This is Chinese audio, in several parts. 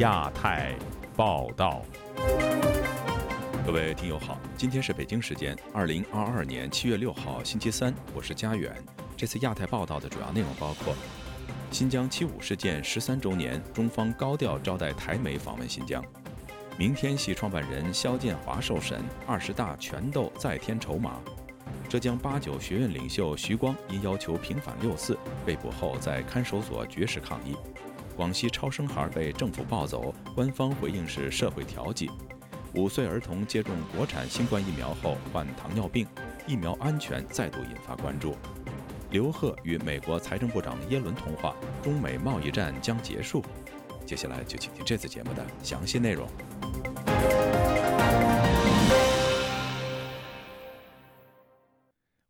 亚太报道。各位听友好，今天是北京时间二零二二年七月六号星期三，我是佳远。这次亚太报道的主要内容包括：新疆七五事件十三周年，中方高调招待台媒访问新疆；明天系创办人肖建华受审，二十大权斗再添筹码；浙江八九学院领袖徐光因要求平反六四被捕后，在看守所绝食抗议；广西超生孩被政府抱走，官方回应是社会调剂。五岁儿童接种国产新冠疫苗后患糖尿病，疫苗安全再度引发关注。刘鹤与美国财政部长耶伦通话，中美贸易战将结束。接下来就请听这次节目的详细内容。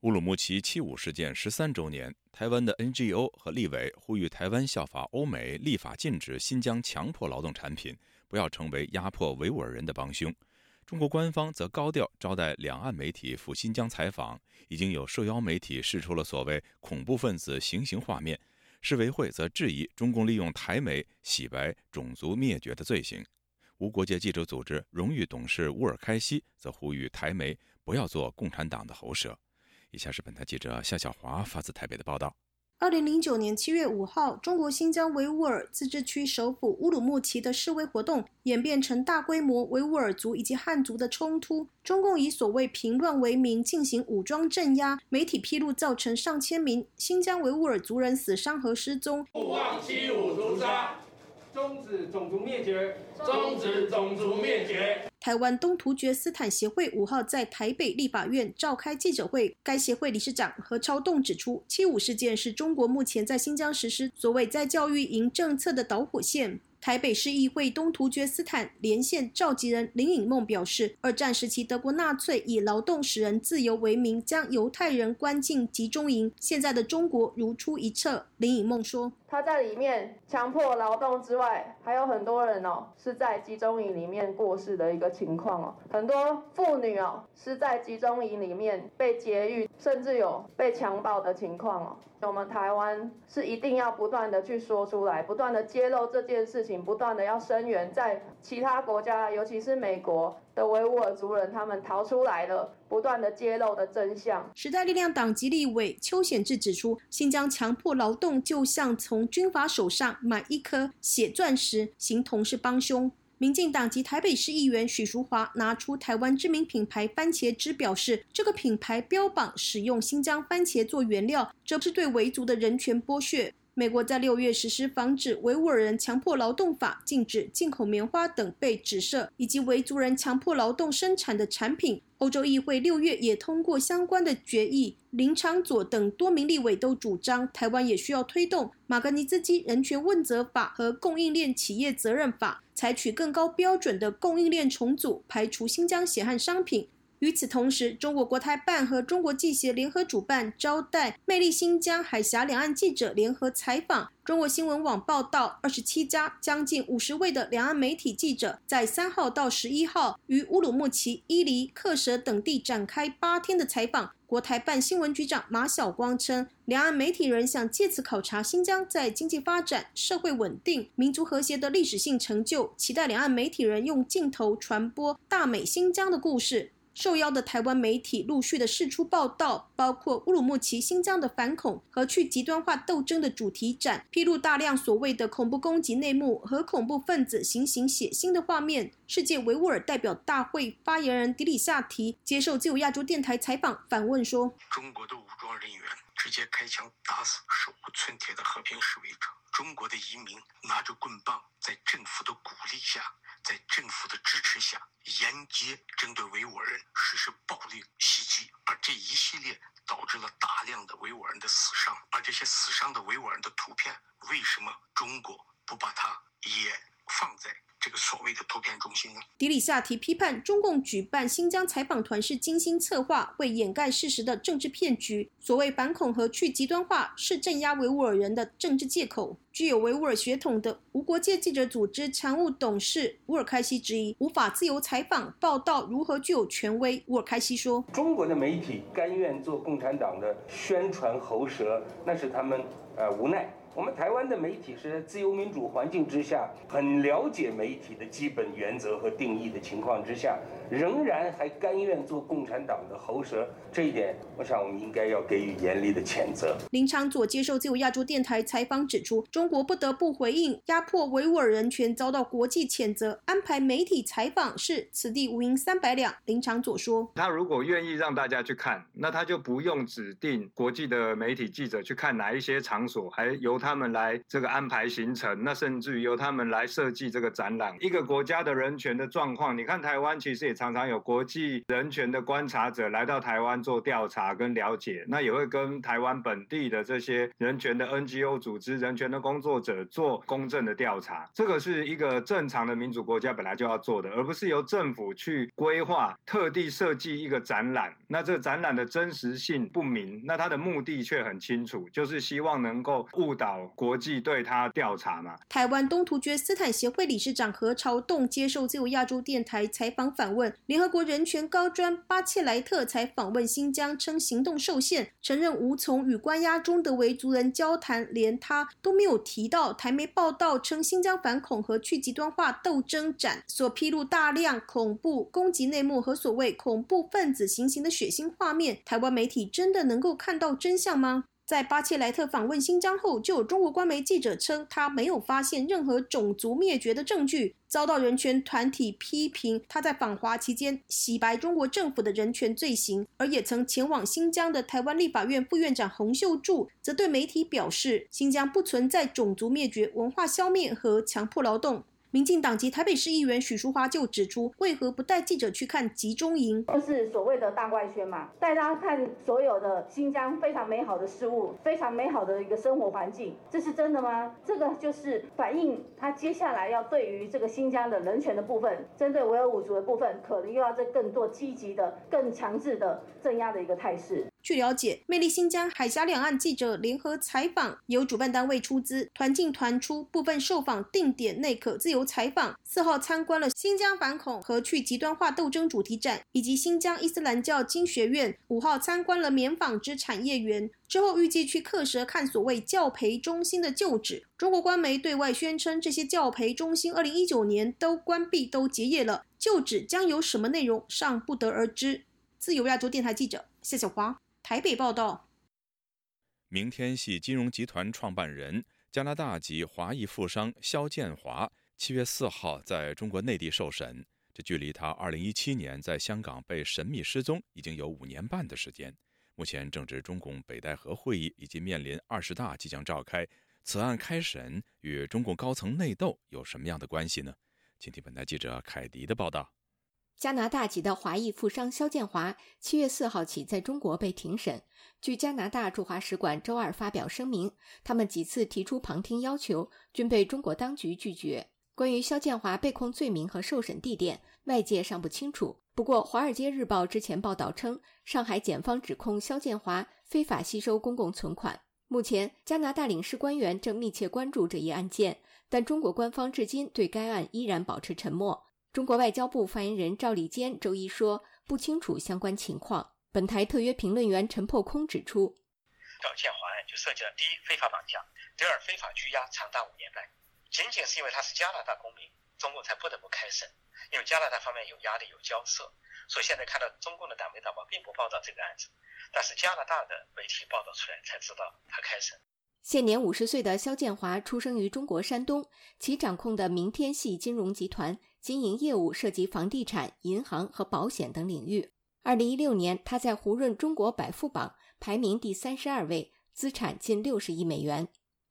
乌鲁木齐七五事件十三周年，台湾的 NGO 和立委呼吁台湾效法欧美，立法禁止新疆强迫劳动产品。不要成为压迫维吾尔人的帮凶。中国官方则高调招待两岸媒体赴新疆采访，已经有受邀媒体释出了所谓恐怖分子行刑画面。世委会则质疑中共利用台媒洗白种族灭绝的罪行。无国界记者组织荣誉董事乌尔开西则呼吁台媒不要做共产党的喉舌。以下是本台记者夏小华发自台北的报道。二零零九年七月五号，中国新疆维吾尔自治区首府乌鲁木齐的示威活动演变成大规模维吾尔族以及汉族的冲突。中共以所谓平乱为名进行武装镇压，媒体披露造成上千名新疆维吾尔族人死伤和失踪。勿忘七五屠杀。终止种族灭绝！终止种族灭绝！台湾东突厥斯坦协会五号在台北立法院召开记者会，该协会理事长何超栋指出，七五事件是中国目前在新疆实施所谓在教育营政策的导火线。台北市议会东突厥斯坦连线召集人林颖梦表示，二战时期德国纳粹以劳动使人自由为名，将犹太人关进集中营。现在的中国如出一辙。林颖梦说：“他在里面强迫劳动之外，还有很多人哦是在集中营里面过世的一个情况哦，很多妇女哦是在集中营里面被劫狱，甚至有被强暴的情况哦。我们台湾是一定要不断的去说出来，不断的揭露这件事情，不断的要声援，在其他国家，尤其是美国。”的维吾尔族人，他们逃出来了，不断的揭露的真相。时代力量党籍立委邱显志指出，新疆强迫劳动就像从军阀手上买一颗血钻石，形同是帮凶。民进党籍台北市议员许淑华拿出台湾知名品牌番茄汁，表示这个品牌标榜使用新疆番茄做原料，这不是对维族的人权剥削。美国在六月实施防止维吾尔人强迫劳动法，禁止进口棉花等被指涉以及维族人强迫劳动生产的产品。欧洲议会六月也通过相关的决议。林长佐等多名立委都主张，台湾也需要推动马格尼兹基人权问责法和供应链企业责任法，采取更高标准的供应链重组，排除新疆血汗商品。与此同时，中国国台办和中国记协联合主办，招待魅力新疆海峡两岸记者联合采访。中国新闻网报道，二十七家、将近五十位的两岸媒体记者，在三号到十一号于乌鲁木齐、伊犁、克什等地展开八天的采访。国台办新闻局长马晓光称，两岸媒体人想借此考察新疆在经济发展、社会稳定、民族和谐的历史性成就，期待两岸媒体人用镜头传播大美新疆的故事。受邀的台湾媒体陆续的释出报道，包括乌鲁木齐新疆的反恐和去极端化斗争的主题展，披露大量所谓的恐怖攻击内幕和恐怖分子行刑血腥的画面。世界维吾尔代表大会发言人迪里夏提接受自由亚洲电台采访，反问说：“中国的武装人员直接开枪打死手无寸铁的和平示威者，中国的移民拿着棍棒在政府的鼓励下。”在政府的支持下，沿街针对维吾尔人实施暴力袭击，而这一系列导致了大量的维吾尔人的死伤。而这些死伤的维吾尔人的图片，为什么中国不把它也放在这个所谓的图片中心呢？迪里夏提批判中共举办新疆采访团是精心策划、为掩盖事实的政治骗局。所谓反恐和去极端化是镇压维吾尔人的政治借口。具有维吾尔血统的无国界记者组织常务董事乌尔开西之一无法自由采访报道如何具有权威。乌尔开西说：“中国的媒体甘愿做共产党的宣传喉舌，那是他们呃无奈。”我们台湾的媒体是在自由民主环境之下，很了解媒体的基本原则和定义的情况之下，仍然还甘愿做共产党的喉舌，这一点，我想我们应该要给予严厉的谴责。林昌佐接受自由亚洲电台采访指出，中国不得不回应压迫维吾尔人权遭到国际谴责，安排媒体采访是此地无银三百两。林昌佐说：“他如果愿意让大家去看，那他就不用指定国际的媒体记者去看哪一些场所，还由。”他们来这个安排行程，那甚至于由他们来设计这个展览。一个国家的人权的状况，你看台湾其实也常常有国际人权的观察者来到台湾做调查跟了解，那也会跟台湾本地的这些人权的 NGO 组织、人权的工作者做公正的调查。这个是一个正常的民主国家本来就要做的，而不是由政府去规划、特地设计一个展览。那这个展览的真实性不明，那它的目的却很清楚，就是希望能够误导。国际对他调查嘛？台湾东突厥斯坦协会理事长何朝栋接受自由亚洲电台采访访问，联合国人权高专巴切莱特才访问新疆，称行动受限，承认无从与关押中的维族人交谈，连他都没有提到。台媒报道称，新疆反恐和去极端化斗争展所披露大量恐怖攻击内幕和所谓恐怖分子行刑的血腥画面，台湾媒体真的能够看到真相吗？在巴切莱特访问新疆后，就有中国官媒记者称，他没有发现任何种族灭绝的证据，遭到人权团体批评。他在访华期间洗白中国政府的人权罪行，而也曾前往新疆的台湾立法院副院长洪秀柱，则对媒体表示，新疆不存在种族灭绝、文化消灭和强迫劳动。民进党籍台北市议员许淑华就指出，为何不带记者去看集中营？就是所谓的大外宣嘛，带大家看所有的新疆非常美好的事物，非常美好的一个生活环境，这是真的吗？这个就是反映他接下来要对于这个新疆的人权的部分，针对维吾尔族的部分，可能又要在更多积极的、更强制的镇压的一个态势。据了解，魅力新疆海峡两岸记者联合采访由主办单位出资，团进团出，部分受访定点内可自由采访。四号参观了新疆反恐和去极端化斗争主题展，以及新疆伊斯兰教经学院。五号参观了棉纺织产业园，之后预计去克什看所谓教培中心的旧址。中国官媒对外宣称，这些教培中心二零一九年都关闭、都结业了，旧址将有什么内容尚不得而知。自由亚洲电台记者谢小华。台北报道，明天系金融集团创办人、加拿大籍华裔富商肖建华七月四号在中国内地受审。这距离他二零一七年在香港被神秘失踪已经有五年半的时间。目前正值中共北戴河会议以及面临二十大即将召开，此案开审与中共高层内斗有什么样的关系呢？请听本台记者凯迪的报道。加拿大籍的华裔富商肖建华，七月四号起在中国被庭审。据加拿大驻华使馆周二发表声明，他们几次提出旁听要求，均被中国当局拒绝。关于肖建华被控罪名和受审地点，外界尚不清楚。不过，《华尔街日报》之前报道称，上海检方指控肖建华非法吸收公共存款。目前，加拿大领事官员正密切关注这一案件，但中国官方至今对该案依然保持沉默。中国外交部发言人赵立坚周一说，不清楚相关情况。本台特约评论员陈破空指出，赵建华案就涉及了第一非法绑架，第二非法拘押长达五年半。仅仅是因为他是加拿大公民，中共才不得不开审，因为加拿大方面有压力、有交涉，所以现在看到中共的党媒党报并不报道这个案子，但是加拿大的媒体报道出来，才知道他开审。现年五十岁的肖建华出生于中国山东，其掌控的明天系金融集团。经营业务涉及房地产、银行和保险等领域。二零一六年，他在胡润中国百富榜排名第三十二位，资产近六十亿美元。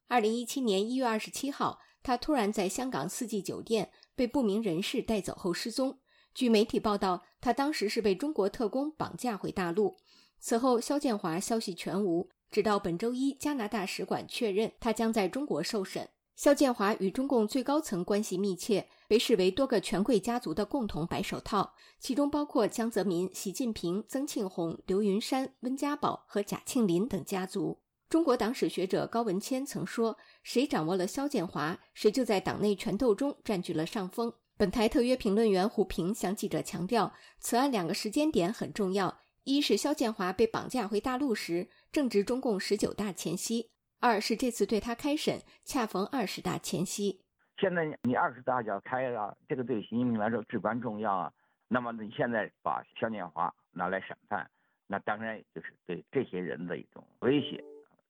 二零一七年一月二十七号，他突然在香港四季酒店被不明人士带走后失踪。据媒体报道，他当时是被中国特工绑架回大陆。此后，肖建华消息全无，直到本周一，加拿大使馆确认他将在中国受审。肖建华与中共最高层关系密切，被视为多个权贵家族的共同白手套，其中包括江泽民、习近平、曾庆红、刘云山、温家宝和贾庆林等家族。中国党史学者高文谦曾说：“谁掌握了肖建华，谁就在党内权斗中占据了上风。”本台特约评论员胡平向记者强调，此案两个时间点很重要：一是肖建华被绑架回大陆时正值中共十九大前夕。二是这次对他开审，恰逢二十大前夕。现在你二十大就要开了，这个对习近平来说至关重要啊。那么你现在把肖建华拿来审判，那当然就是对这些人的一种威胁。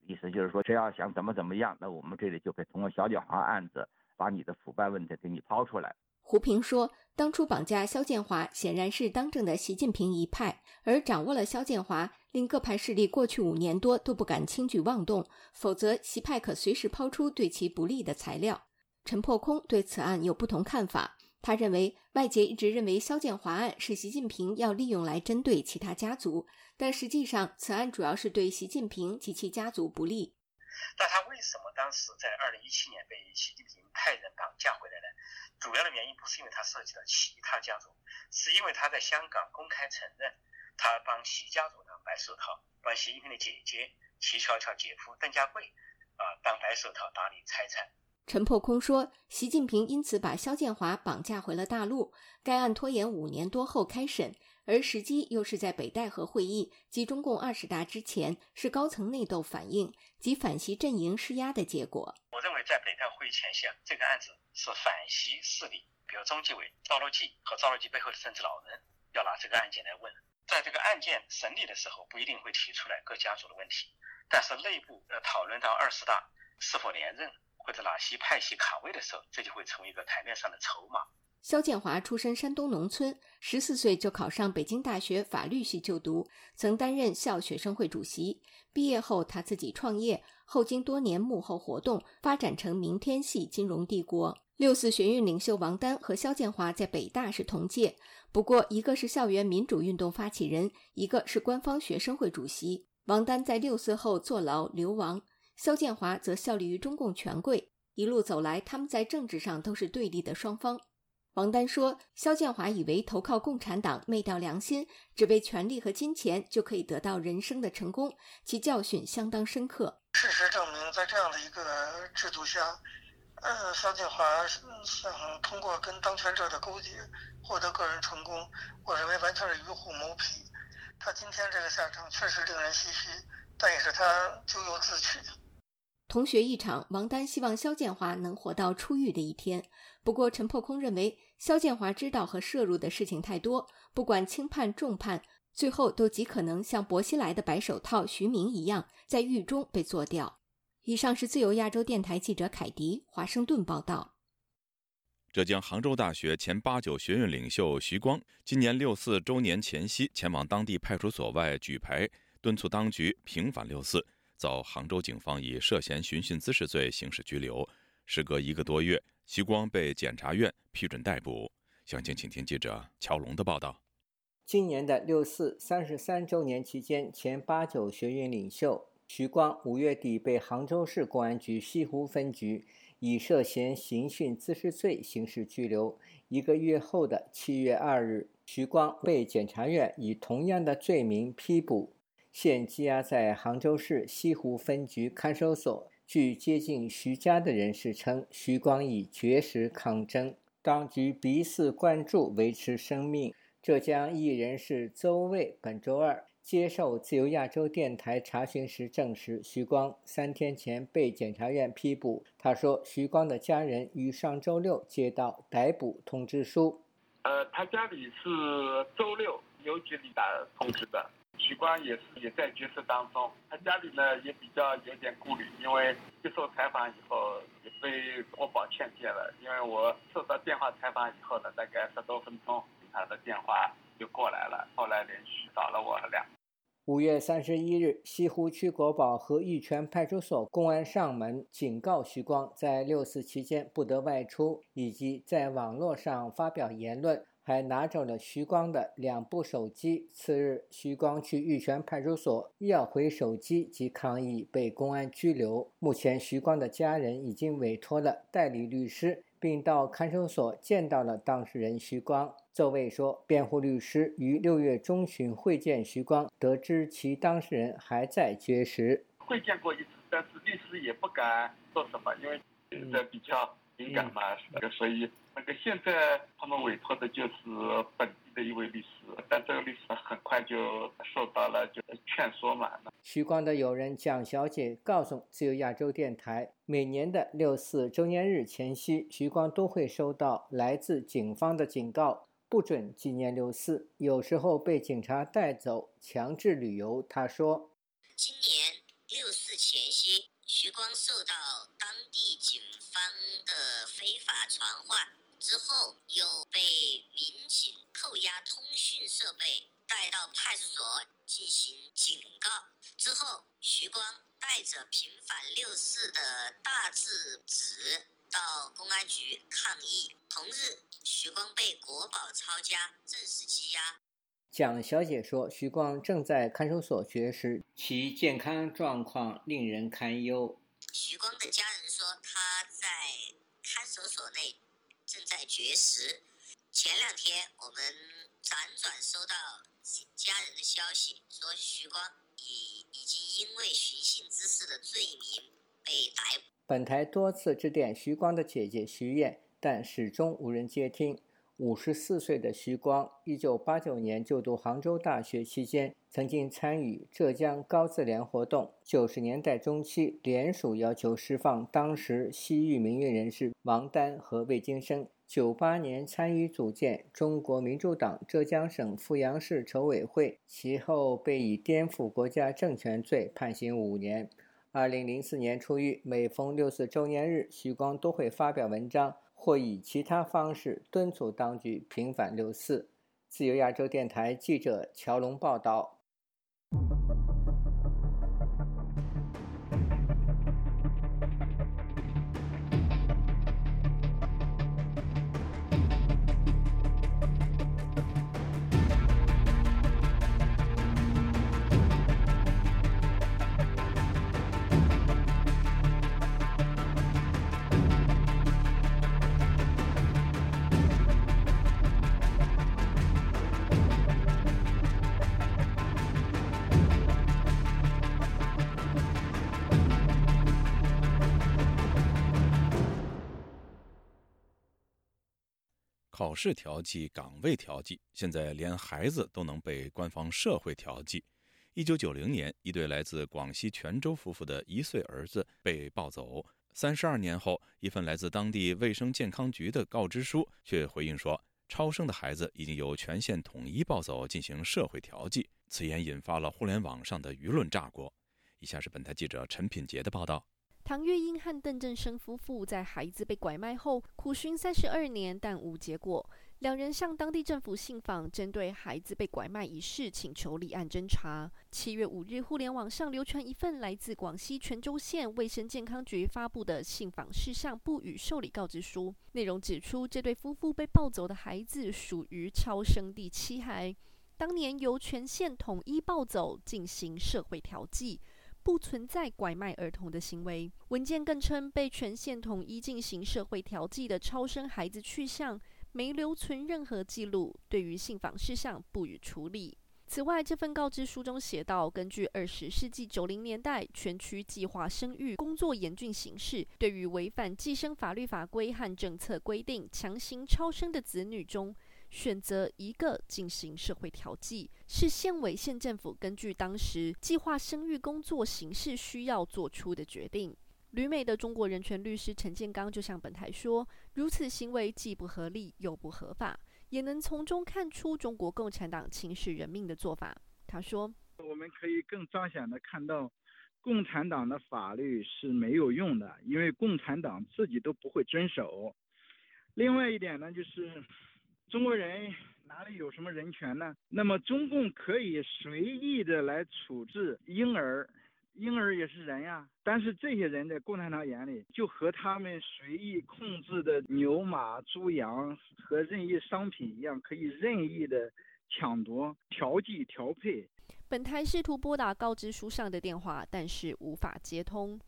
意思就是说，谁要想怎么怎么样，那我们这里就可以通过肖建华案子，把你的腐败问题给你抛出来。胡平说，当初绑架肖建华显然是当政的习近平一派，而掌握了肖建华。令各派势力过去五年多都不敢轻举妄动，否则习派可随时抛出对其不利的材料。陈破空对此案有不同看法，他认为外界一直认为肖建华案是习近平要利用来针对其他家族，但实际上此案主要是对习近平及其家族不利。但他为什么当时在二零一七年被习近平派人绑架回来呢？主要的原因不是因为他涉及到其他家族，是因为他在香港公开承认。他帮习家族当白手套，帮习近平的姐姐齐悄悄姐夫邓家贵啊当白手套打理财产。陈破空说，习近平因此把肖建华绑架回了大陆，该案拖延五年多后开审，而时机又是在北戴河会议及中共二十大之前，是高层内斗反应及反袭阵营施压的结果。我认为在北戴会议前夕，这个案子是反袭势力，比如中纪委赵乐际和赵乐际背后的政治老人，要拿这个案件来问。在这个案件审理的时候，不一定会提出来各家族的问题，但是内部呃讨论到二十大是否连任或者哪些派系卡位的时候，这就会成为一个台面上的筹码。肖建华出身山东农村，十四岁就考上北京大学法律系就读，曾担任校学生会主席。毕业后，他自己创业，后经多年幕后活动，发展成明天系金融帝国。六四学运领袖王丹和肖建华在北大是同届。不过，一个是校园民主运动发起人，一个是官方学生会主席。王丹在六四后坐牢流亡，肖建华则效力于中共权贵。一路走来，他们在政治上都是对立的双方。王丹说：“肖建华以为投靠共产党昧掉良心，只为权力和金钱就可以得到人生的成功，其教训相当深刻。事实证明，在这样的一个制度下。”呃，肖建华想通过跟当权者的勾结获得个人成功，我认为完全是与虎谋皮。他今天这个下场确实令人唏嘘，但也是他咎由自取。同学一场，王丹希望肖建华能活到出狱的一天。不过，陈破空认为肖建华知道和涉入的事情太多，不管轻判重判，最后都极可能像薄熙来的白手套徐明一样，在狱中被做掉。以上是自由亚洲电台记者凯迪华盛顿报道。浙江杭州大学前八九学院领袖徐光，今年六四周年前夕前往当地派出所外举牌，敦促当局平反六四，遭杭州警方以涉嫌寻衅滋事罪刑事拘留。时隔一个多月，徐光被检察院批准逮捕。详情，请听记者乔龙的报道。今年的六四三十三周年期间，前八九学运领袖。徐光五月底被杭州市公安局西湖分局以涉嫌刑讯滋事罪刑事拘留。一个月后的七月二日，徐光被检察院以同样的罪名批捕，现羁押在杭州市西湖分局看守所。据接近徐家的人士称，徐光已绝食抗争，当局逼似灌注维持生命。浙江艺人是周卫本周二。接受自由亚洲电台查询时证实，徐光三天前被检察院批捕。他说，徐光的家人于上周六接到逮捕通知书。呃，他家里是周六邮局里打通知的。徐光也是也在绝食当中。他家里呢也比较有点顾虑，因为接受采访以后也被国宝劝诫了。因为我受到电话采访以后呢，大概十多分钟，他的电话就过来了。后来连续找了我两。五月三十一日，西湖区国保和玉泉派出所公安上门警告徐光，在六四期间不得外出，以及在网络上发表言论，还拿走了徐光的两部手机。次日，徐光去玉泉派出所要回手机及抗议，被公安拘留。目前，徐光的家人已经委托了代理律师，并到看守所见到了当事人徐光。邹卫说，辩护律师于六月中旬会见徐光，得知其当事人还在绝食。会见过一次，但是律师也不敢做什么，因为这比较。敏感嘛，那个，所以那个现在他们委托的就是本地的一位律师，但这个律师很快就受到了就劝说嘛。徐光的友人蒋小姐告诉自由亚洲电台，每年的六四周年日前夕，徐光都会收到来自警方的警告，不准纪念六四，有时候被警察带走强制旅游。他说，今年六四前夕，徐光受到当地警。方的非法传唤之后，又被民警扣押通讯设备，带到派出所进行警告。之后，徐光带着平反六四的大字纸到公安局抗议。同日，徐光被国保抄家，正式羁押。蒋小姐说，徐光正在看守所绝食，其健康状况令人堪忧。徐光的家人说，他在看守所内正在绝食。前两天，我们辗转收到家人的消息，说徐光已已经因为寻衅滋事的罪名被逮捕。本台多次致电徐光的姐姐徐燕，但始终无人接听。五十四岁的徐光，一九八九年就读杭州大学期间，曾经参与浙江高自联活动。九十年代中期，联署要求释放当时西域民运人士王丹和魏京生。九八年参与组建中国民主党浙江省富阳市筹委会，其后被以颠覆国家政权罪判刑五年。二零零四年出狱，每逢六四周年日，徐光都会发表文章。或以其他方式敦促当局平反六四。自由亚洲电台记者乔龙报道。试调剂、岗位调剂，现在连孩子都能被官方社会调剂。一九九零年，一对来自广西泉州夫妇的一岁儿子被抱走。三十二年后，一份来自当地卫生健康局的告知书却回应说，超生的孩子已经由全县统一抱走进行社会调剂。此言引发了互联网上的舆论炸锅。以下是本台记者陈品杰的报道。唐月英和邓正生夫妇在孩子被拐卖后苦寻三十二年，但无结果。两人向当地政府信访，针对孩子被拐卖一事请求立案侦查。七月五日，互联网上流传一份来自广西全州县卫生健康局发布的信访事项不予受理告知书，内容指出这对夫妇被抱走的孩子属于超生第七孩，当年由全县统一抱走进行社会调剂。不存在拐卖儿童的行为。文件更称，被全县统一进行社会调剂的超生孩子去向没留存任何记录，对于信访事项不予处理。此外，这份告知书中写道，根据二十世纪九零年代全区计划生育工作严峻形势，对于违反计生法律法规和政策规定强行超生的子女中，选择一个进行社会调剂，是县委县政府根据当时计划生育工作形势需要做出的决定。旅美的中国人权律师陈建刚就向本台说：“如此行为既不合理又不合法，也能从中看出中国共产党轻视人命的做法。”他说：“我们可以更彰显的看到，共产党的法律是没有用的，因为共产党自己都不会遵守。另外一点呢，就是。”中国人哪里有什么人权呢？那么中共可以随意的来处置婴儿，婴儿也是人呀。但是这些人在共产党眼里，就和他们随意控制的牛马猪羊和任意商品一样，可以任意的抢夺、调剂、调配。本台试图拨打告知书上的电话，但是无法接通。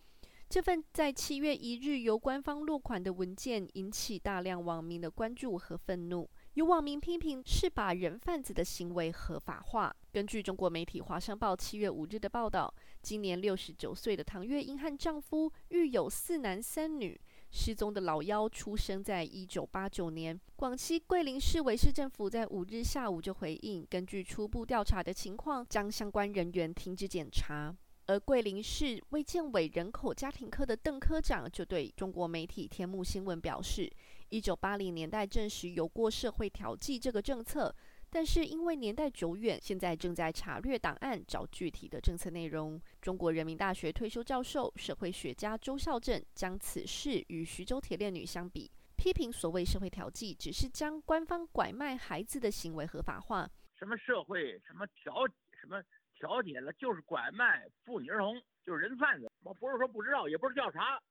这份在七月一日由官方落款的文件引起大量网民的关注和愤怒。有网民批评是把人贩子的行为合法化。根据中国媒体《华商报》七月五日的报道，今年六十九岁的唐月英和丈夫育有四男三女。失踪的老幺出生在一九八九年。广西桂林市委市政府在五日下午就回应，根据初步调查的情况，将相关人员停止检查。而桂林市卫健委人口家庭科的邓科长就对中国媒体天目新闻表示，一九八零年代证实有过社会调剂这个政策，但是因为年代久远，现在正在查阅档案找具体的政策内容。中国人民大学退休教授、社会学家周孝正将此事与徐州铁链女相比，批评所谓社会调剂只是将官方拐卖孩子的行为合法化。什么社会，什么调，什么？调解了就是拐卖妇女儿童，就是人贩子。我不是说不知道，也不是调查，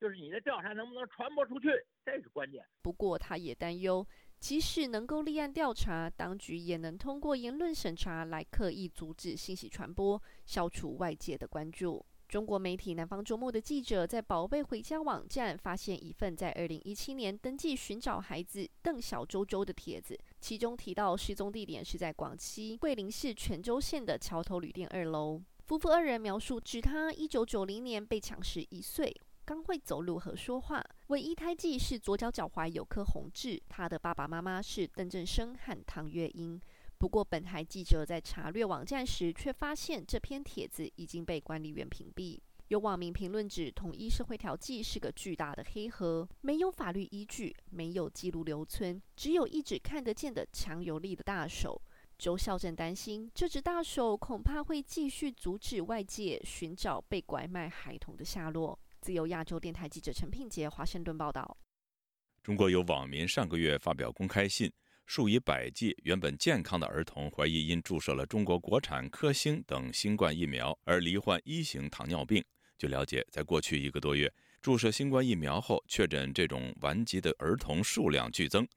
就是你的调查能不能传播出去，这是关键。不过他也担忧，即使能够立案调查，当局也能通过言论审查来刻意阻止信息传播，消除外界的关注。中国媒体南方周末的记者在“宝贝回家”网站发现一份在二零一七年登记寻找孩子邓小周周的帖子，其中提到失踪地点是在广西桂林市全州县的桥头旅店二楼。夫妇二人描述，指他一九九零年被抢时一岁，刚会走路和说话，唯一胎记是左脚脚踝有颗红痣。他的爸爸妈妈是邓振生和唐月英。不过，本台记者在查阅网站时，却发现这篇帖子已经被管理员屏蔽。有网民评论指，统一社会调剂是个巨大的黑盒，没有法律依据，没有记录留存，只有一只看得见的强有力的大手。周孝正担心，这只大手恐怕会继续阻止外界寻找被拐卖孩童的下落。自由亚洲电台记者陈品杰华盛顿报道。中国有网民上个月发表公开信。数以百计原本健康的儿童，怀疑因注射了中国国产科兴等新冠疫苗而罹患一型糖尿病。据了解，在过去一个多月，注射新冠疫苗后确诊这种顽疾的儿童数量剧增，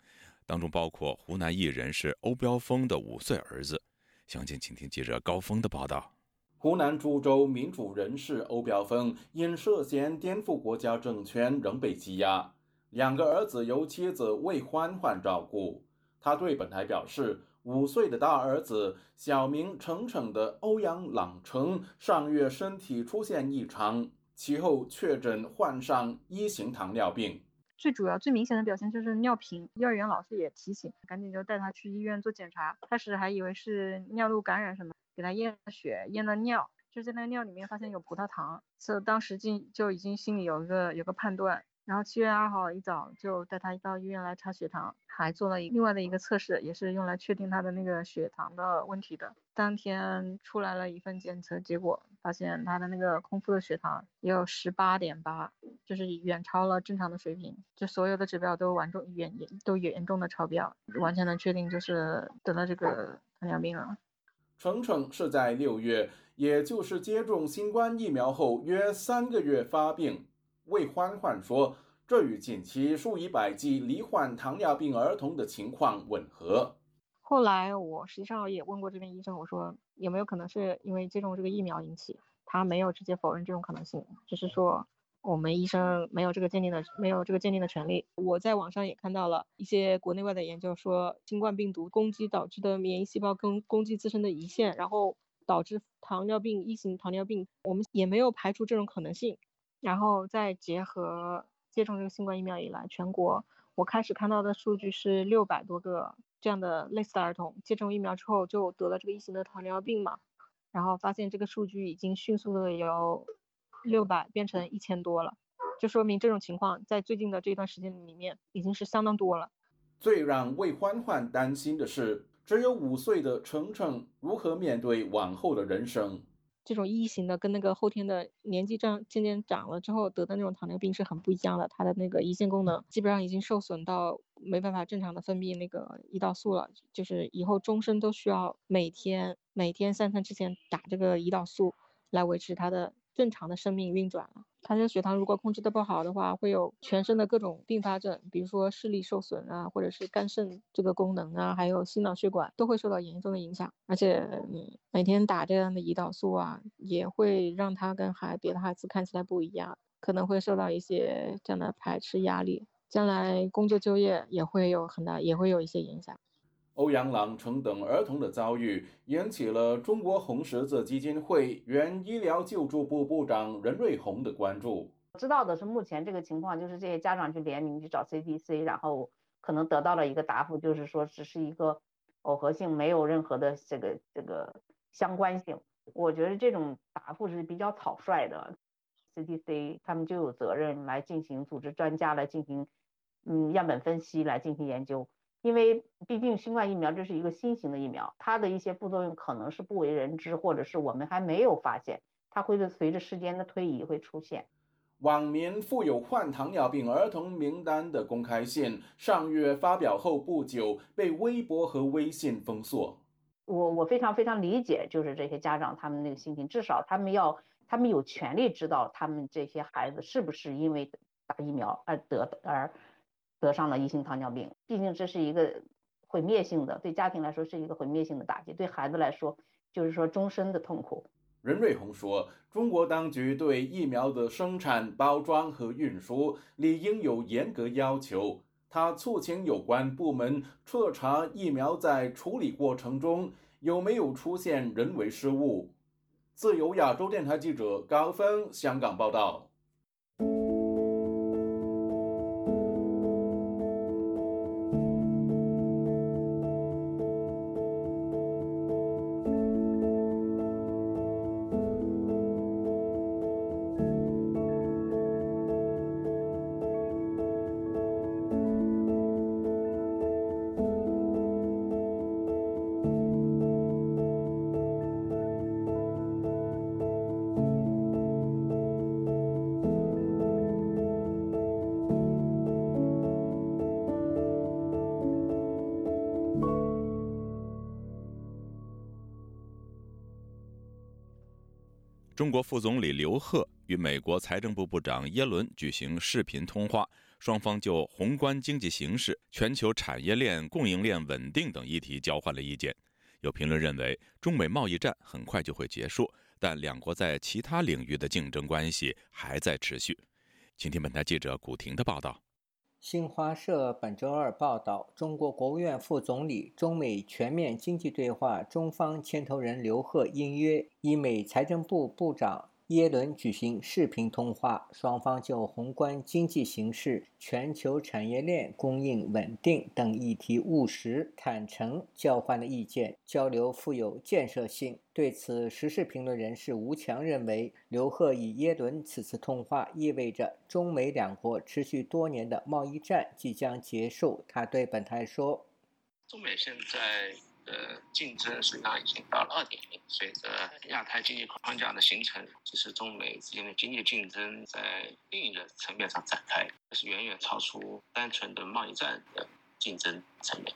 当中包括湖南艺人是欧标峰的五岁儿子。详情，请听记者高峰的报道。湖南株洲民主人士欧标峰因涉嫌颠覆国家政权仍被羁押，两个儿子由妻子魏欢欢照顾。他对本台表示，五岁的大儿子小名程程的欧阳朗成上月身体出现异常，其后确诊患上一型糖尿病。最主要、最明显的表现就是尿频，幼儿园老师也提醒，赶紧就带他去医院做检查。开始还以为是尿路感染什么，给他验了血、验了尿，就在那个尿里面发现有葡萄糖，所以当时就就已经心里有一个有个判断。然后七月二号一早就带他到医院来查血糖，还做了另外的一个测试，也是用来确定他的那个血糖的问题的。当天出来了一份检测结果，发现他的那个空腹的血糖也有十八点八，就是远超了正常的水平，就所有的指标都完重严严都严重的超标，完全能确定就是得了这个糖尿病了。程程是在六月，也就是接种新冠疫苗后约三个月发病。魏欢欢说：“这与近期数以百计罹患糖尿病儿童的情况吻合。”后来我实际上也问过这边医生，我说有没有可能是因为接种这个疫苗引起？他没有直接否认这种可能性，只是说我们医生没有这个鉴定的没有这个鉴定的权利。我在网上也看到了一些国内外的研究，说新冠病毒攻击导致的免疫细胞跟攻击自身的胰腺，然后导致糖尿病一型糖尿病，我们也没有排除这种可能性。然后再结合接种这个新冠疫苗以来，全国我开始看到的数据是六百多个这样的类似的儿童接种疫苗之后就得了这个一型的糖尿病嘛，然后发现这个数据已经迅速的由六百变成一千多了，就说明这种情况在最近的这段时间里面已经是相当多了。最让魏欢欢担心的是，只有五岁的程程如何面对往后的人生。这种一型的跟那个后天的年纪长渐渐长了之后得的那种糖尿病是很不一样的，它的那个胰腺功能基本上已经受损到没办法正常的分泌那个胰岛素了，就是以后终身都需要每天每天三餐之前打这个胰岛素来维持它的正常的生命运转了。他这血糖如果控制的不好的话，会有全身的各种并发症，比如说视力受损啊，或者是肝肾这个功能啊，还有心脑血管都会受到严重的影响。而且，嗯，每天打这样的胰岛素啊，也会让他跟孩别的孩子看起来不一样，可能会受到一些这样的排斥压力，将来工作就业也会有很大，也会有一些影响。欧阳朗成等儿童的遭遇引起了中国红十字基金会原医疗救助部部长任瑞红的关注。我知道的是，目前这个情况就是这些家长去联名去找 CDC，然后可能得到了一个答复，就是说只是一个耦合性，没有任何的这个这个相关性。我觉得这种答复是比较草率的，CDC 他们就有责任来进行组织专家来进行嗯样本分析来进行研究。因为毕竟新冠疫苗这是一个新型的疫苗，它的一些副作用可能是不为人知，或者是我们还没有发现，它会随着时间的推移会出现。网民附有患糖尿病儿童名单的公开信，上月发表后不久被微博和微信封锁。我我非常非常理解，就是这些家长他们那个心情，至少他们要他们有权利知道他们这些孩子是不是因为打疫苗而得而。得上了一型糖尿病，毕竟这是一个毁灭性的，对家庭来说是一个毁灭性的打击，对孩子来说就是说终身的痛苦。任瑞红说：“中国当局对疫苗的生产、包装和运输理应有严格要求。”他促请有关部门彻查疫苗在处理过程中有没有出现人为失误。自由亚洲电台记者高峰香港报道。副总理刘鹤与美国财政部部长耶伦举行视频通话，双方就宏观经济形势、全球产业链供应链稳定等议题交换了意见。有评论认为，中美贸易战很快就会结束，但两国在其他领域的竞争关系还在持续。请听本台记者古婷的报道。新华社本周二报道，中国国务院副总理、中美全面经济对话中方牵头人刘鹤应约以美财政部部长。耶伦举行视频通话，双方就宏观经济形势、全球产业链供应稳定等议题务实、坦诚交换了意见，交流富有建设性。对此，时事评论人士吴强认为，刘鹤与耶伦此次通话意味着中美两国持续多年的贸易战即将结束。他对本台说：“中美现在。”的竞争实际上已经到了二点零，随着亚太经济框架的形成，其实中美之间的经济竞争在另一个层面上展开，是远远超出单纯的贸易战的竞争层面。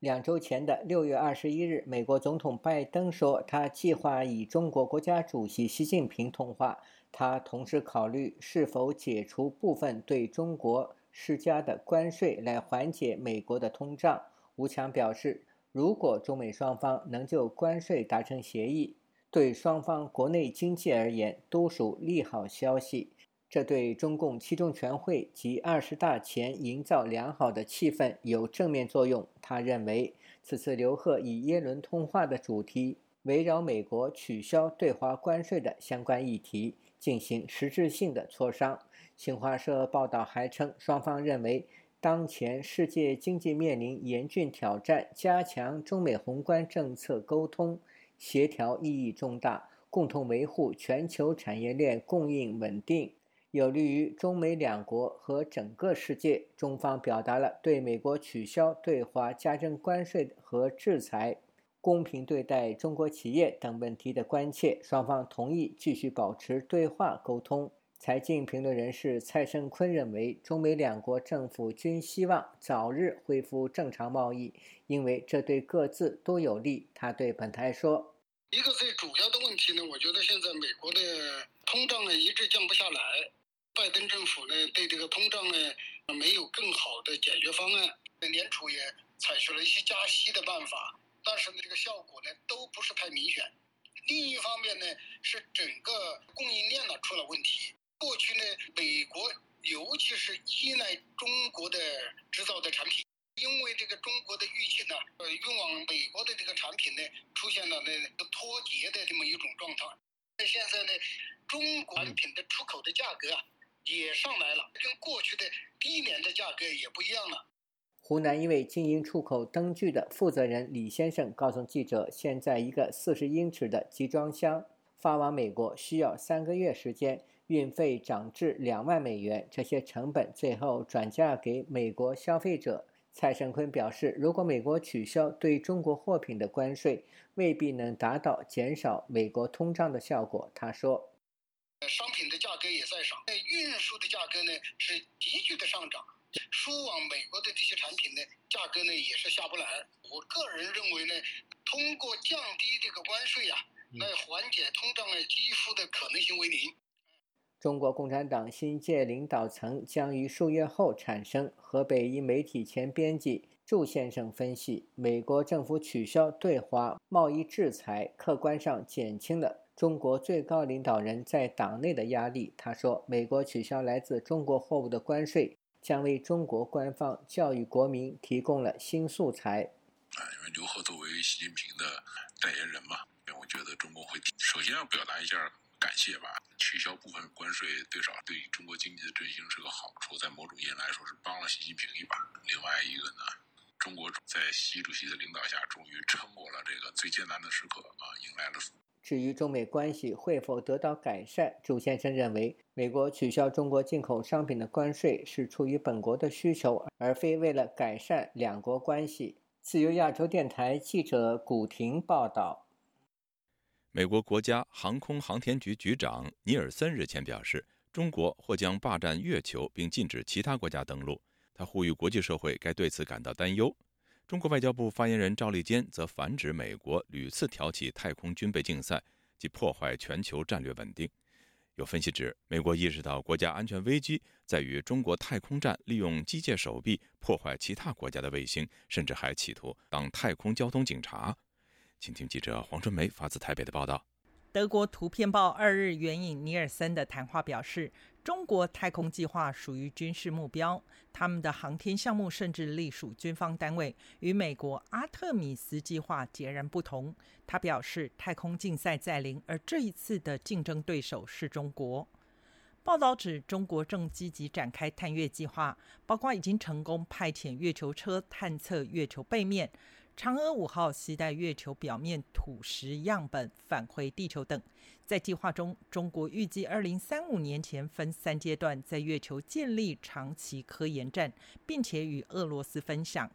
两周前的六月二十一日，美国总统拜登说，他计划与中国国家主席习近平通话，他同时考虑是否解除部分对中国施加的关税，来缓解美国的通胀。吴强表示。如果中美双方能就关税达成协议，对双方国内经济而言都属利好消息。这对中共七中全会及二十大前营造良好的气氛有正面作用。他认为，此次刘鹤与耶伦通话的主题围绕美国取消对华关税的相关议题进行实质性的磋商。新华社报道还称，双方认为。当前世界经济面临严峻挑战，加强中美宏观政策沟通协调意义重大，共同维护全球产业链供应稳定，有利于中美两国和整个世界。中方表达了对美国取消对华加征关税和制裁、公平对待中国企业等问题的关切，双方同意继续保持对话沟通。财经评论人士蔡胜坤认为，中美两国政府均希望早日恢复正常贸易，因为这对各自都有利。他对本台说：“一个最主要的问题呢，我觉得现在美国的通胀呢一直降不下来，拜登政府呢对这个通胀呢没有更好的解决方案，美联储也采取了一些加息的办法，但是呢这个效果呢都不是太明显。另一方面呢是整个供应链呢出了问题，过去呢美国尤其是依赖中国的制造的产品。因为这个中国的疫情呢，呃，运往美国的这个产品呢，出现了那个脱节的这么一种状态。那现在呢，中国产品的出口的价格啊，也上来了，跟过去的低廉的价格也不一样了。湖南一位经营出口灯具的负责人李先生告诉记者，现在一个四十英尺的集装箱发往美国需要三个月时间，运费涨至两万美元，这些成本最后转嫁给美国消费者。蔡胜坤表示，如果美国取消对中国货品的关税，未必能达到减少美国通胀的效果。他说：“商品的价格也在涨，那运输的价格呢是急剧的上涨，输往美国的这些产品呢价格呢也是下不来。我个人认为呢，通过降低这个关税啊，来缓解通胀呢几乎的可能性为零。”中国共产党新届领导层将于数月后产生。河北一媒体前编辑祝先生分析，美国政府取消对华贸易制裁，客观上减轻了中国最高领导人在党内的压力。他说，美国取消来自中国货物的关税，将为中国官方教育国民提供了新素材。啊，因为刘鹤作为习近平的代言人嘛，因为我觉得中国会首先要表达一下。感谢吧，取消部分关税，最少对中国经济的振兴是个好处，在某种意义来说是帮了习近平一把。另外一个呢，中国在习主席的领导下，终于撑过了这个最艰难的时刻啊，迎来了。至于中美关系会否得到改善，朱先生认为，美国取消中国进口商品的关税是出于本国的需求，而非为了改善两国关系。自由亚洲电台记者古婷报道。美国国家航空航天局局长尼尔森日前表示，中国或将霸占月球，并禁止其他国家登陆。他呼吁国际社会该对此感到担忧。中国外交部发言人赵立坚则反指美国屡次挑起太空军备竞赛，及破坏全球战略稳定。有分析指，美国意识到国家安全危机在于中国太空站利用机械手臂破坏其他国家的卫星，甚至还企图当太空交通警察。请听记者黄春梅发自台北的报道。德国图片报二日援引尼尔森的谈话表示，中国太空计划属于军事目标，他们的航天项目甚至隶属军方单位，与美国阿特米斯计划截然不同。他表示，太空竞赛在临，而这一次的竞争对手是中国。报道指，中国正积极展开探月计划，包括已经成功派遣月球车探测月球背面。嫦娥五号携带月球表面土石样本返回地球等。在计划中，中国预计二零三五年前分三阶段在月球建立长期科研站，并且与俄罗斯分享。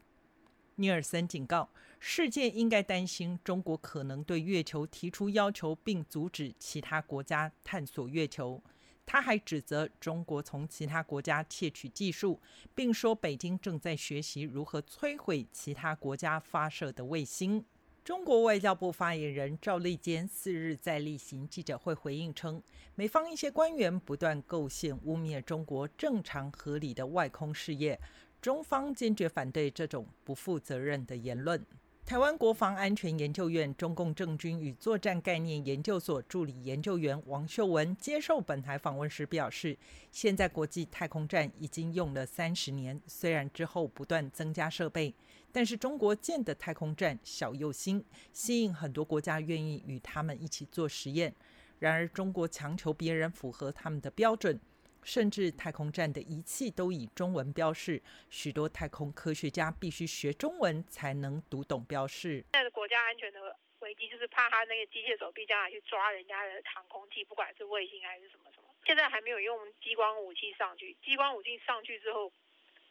尼尔森警告，世界应该担心中国可能对月球提出要求，并阻止其他国家探索月球。他还指责中国从其他国家窃取技术，并说北京正在学习如何摧毁其他国家发射的卫星。中国外交部发言人赵立坚四日在例行记者会回应称，美方一些官员不断构陷污蔑中国正常合理的外空事业，中方坚决反对这种不负责任的言论。台湾国防安全研究院中共政军与作战概念研究所助理研究员王秀文接受本台访问时表示，现在国际太空站已经用了三十年，虽然之后不断增加设备，但是中国建的太空站小又新，吸引很多国家愿意与他们一起做实验。然而，中国强求别人符合他们的标准。甚至太空站的仪器都以中文标示，许多太空科学家必须学中文才能读懂标示。现在的国家安全的危机就是怕他那个机械手臂将来去抓人家的航空器，不管是卫星还是什么什么。现在还没有用激光武器上去，激光武器上去之后，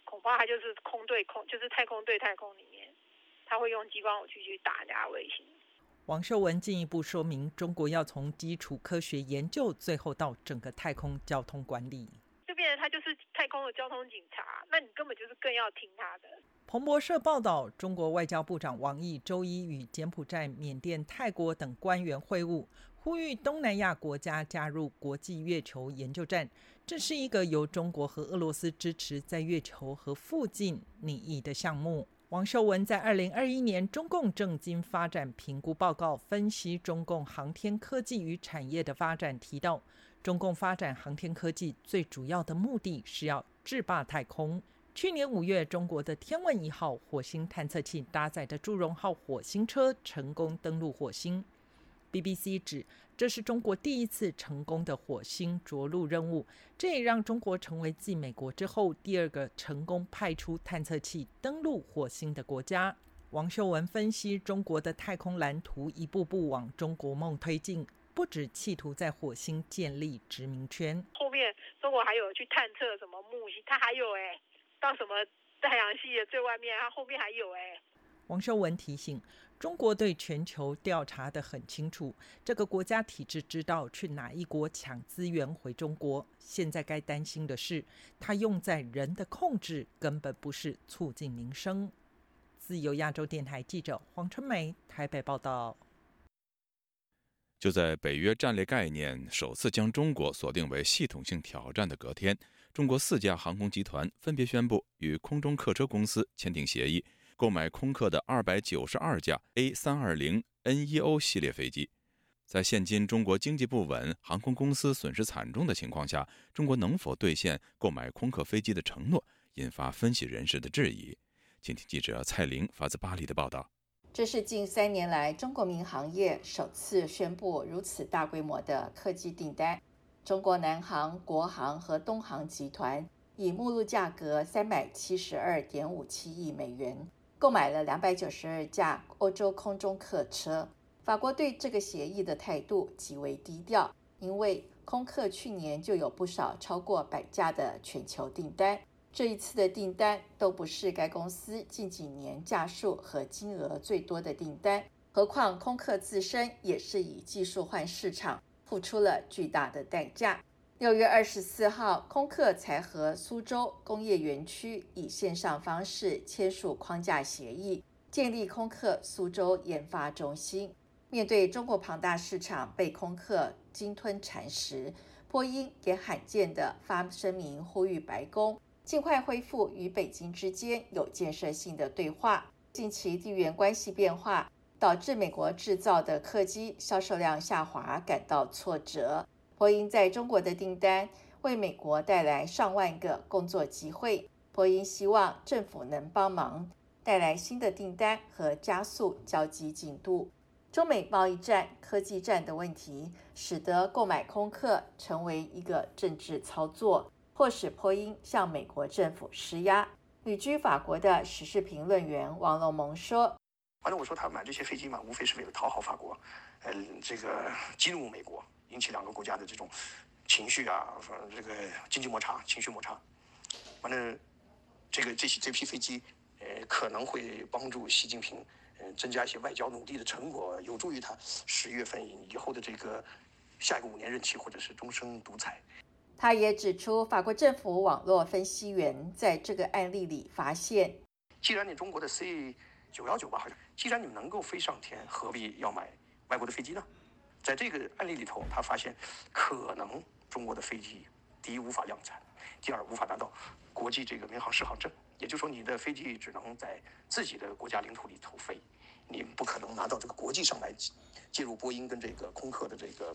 恐怕他就是空对空，就是太空对太空里面，他会用激光武器去打人家卫星。王秀文进一步说明，中国要从基础科学研究，最后到整个太空交通管理，就变成他就是太空的交通警察，那你根本就是更要听他的。彭博社报道，中国外交部长王毅周一与柬埔寨、缅甸、泰国等官员会晤。呼吁东南亚国家加入国际月球研究站。这是一个由中国和俄罗斯支持在月球和附近拟议的项目。王秀文在二零二一年中共政经发展评估报告分析中共航天科技与产业的发展，提到，中共发展航天科技最主要的目的是要制霸太空。去年五月，中国的天问一号火星探测器搭载的祝融号火星车成功登陆火星。BBC 指，这是中国第一次成功的火星着陆任务，这也让中国成为继美国之后第二个成功派出探测器登陆火星的国家。王秀文分析，中国的太空蓝图一步步往中国梦推进，不止企图在火星建立殖民圈，后面中国还有去探测什么木星，它还有哎，到什么太阳系的最外面，它后面还有哎。王秀文提醒。中国对全球调查得很清楚，这个国家体制知道去哪一国抢资源回中国。现在该担心的是，它用在人的控制根本不是促进民生。自由亚洲电台记者黄春梅台北报道。就在北约战略概念首次将中国锁定为系统性挑战的隔天，中国四家航空集团分别宣布与空中客车公司签订协议。购买空客的二百九十二架 A 三二零 neo 系列飞机，在现今中国经济不稳、航空公司损失惨重的情况下，中国能否兑现购买空客飞机的承诺，引发分析人士的质疑。请听记者蔡玲发自巴黎的报道。这是近三年来中国民航业首次宣布如此大规模的客机订单。中国南航、国航和东航集团以目录价格三百七十二点五七亿美元。购买了两百九十二架欧洲空中客车。法国对这个协议的态度极为低调，因为空客去年就有不少超过百架的全球订单。这一次的订单都不是该公司近几年架数和金额最多的订单。何况空客自身也是以技术换市场，付出了巨大的代价。六月二十四号，空客才和苏州工业园区以线上方式签署框架协议，建立空客苏州研发中心。面对中国庞大市场被空客鲸吞蚕食，波音也罕见地发声明呼吁白宫尽快恢复与北京之间有建设性的对话。近期地缘关系变化导致美国制造的客机销售量下滑，感到挫折。波音在中国的订单为美国带来上万个工作机会。波音希望政府能帮忙带来新的订单和加速交机进度。中美贸易战、科技战的问题，使得购买空客成为一个政治操作，迫使波音向美国政府施压。旅居法国的时事评论员王龙蒙说：“反正我说他买这些飞机嘛，无非是为了讨好法国，嗯，这个激怒美国。”引起两个国家的这种情绪啊，这个经济摩擦、情绪摩擦。反正这个这些这批飞机，呃，可能会帮助习近平，呃，增加一些外交努力的成果，有助于他十月份以后的这个下一个五年任期或者是终身独裁。他也指出，法国政府网络分析员在这个案例里发现，既然你中国的 C 九幺九吧，好像，既然你们能够飞上天，何必要买外国的飞机呢？在这个案例里头，他发现可能中国的飞机第一无法量产，第二无法拿到国际这个民航适航证，也就是说你的飞机只能在自己的国家领土里头飞，你不可能拿到这个国际上来介入波音跟这个空客的这个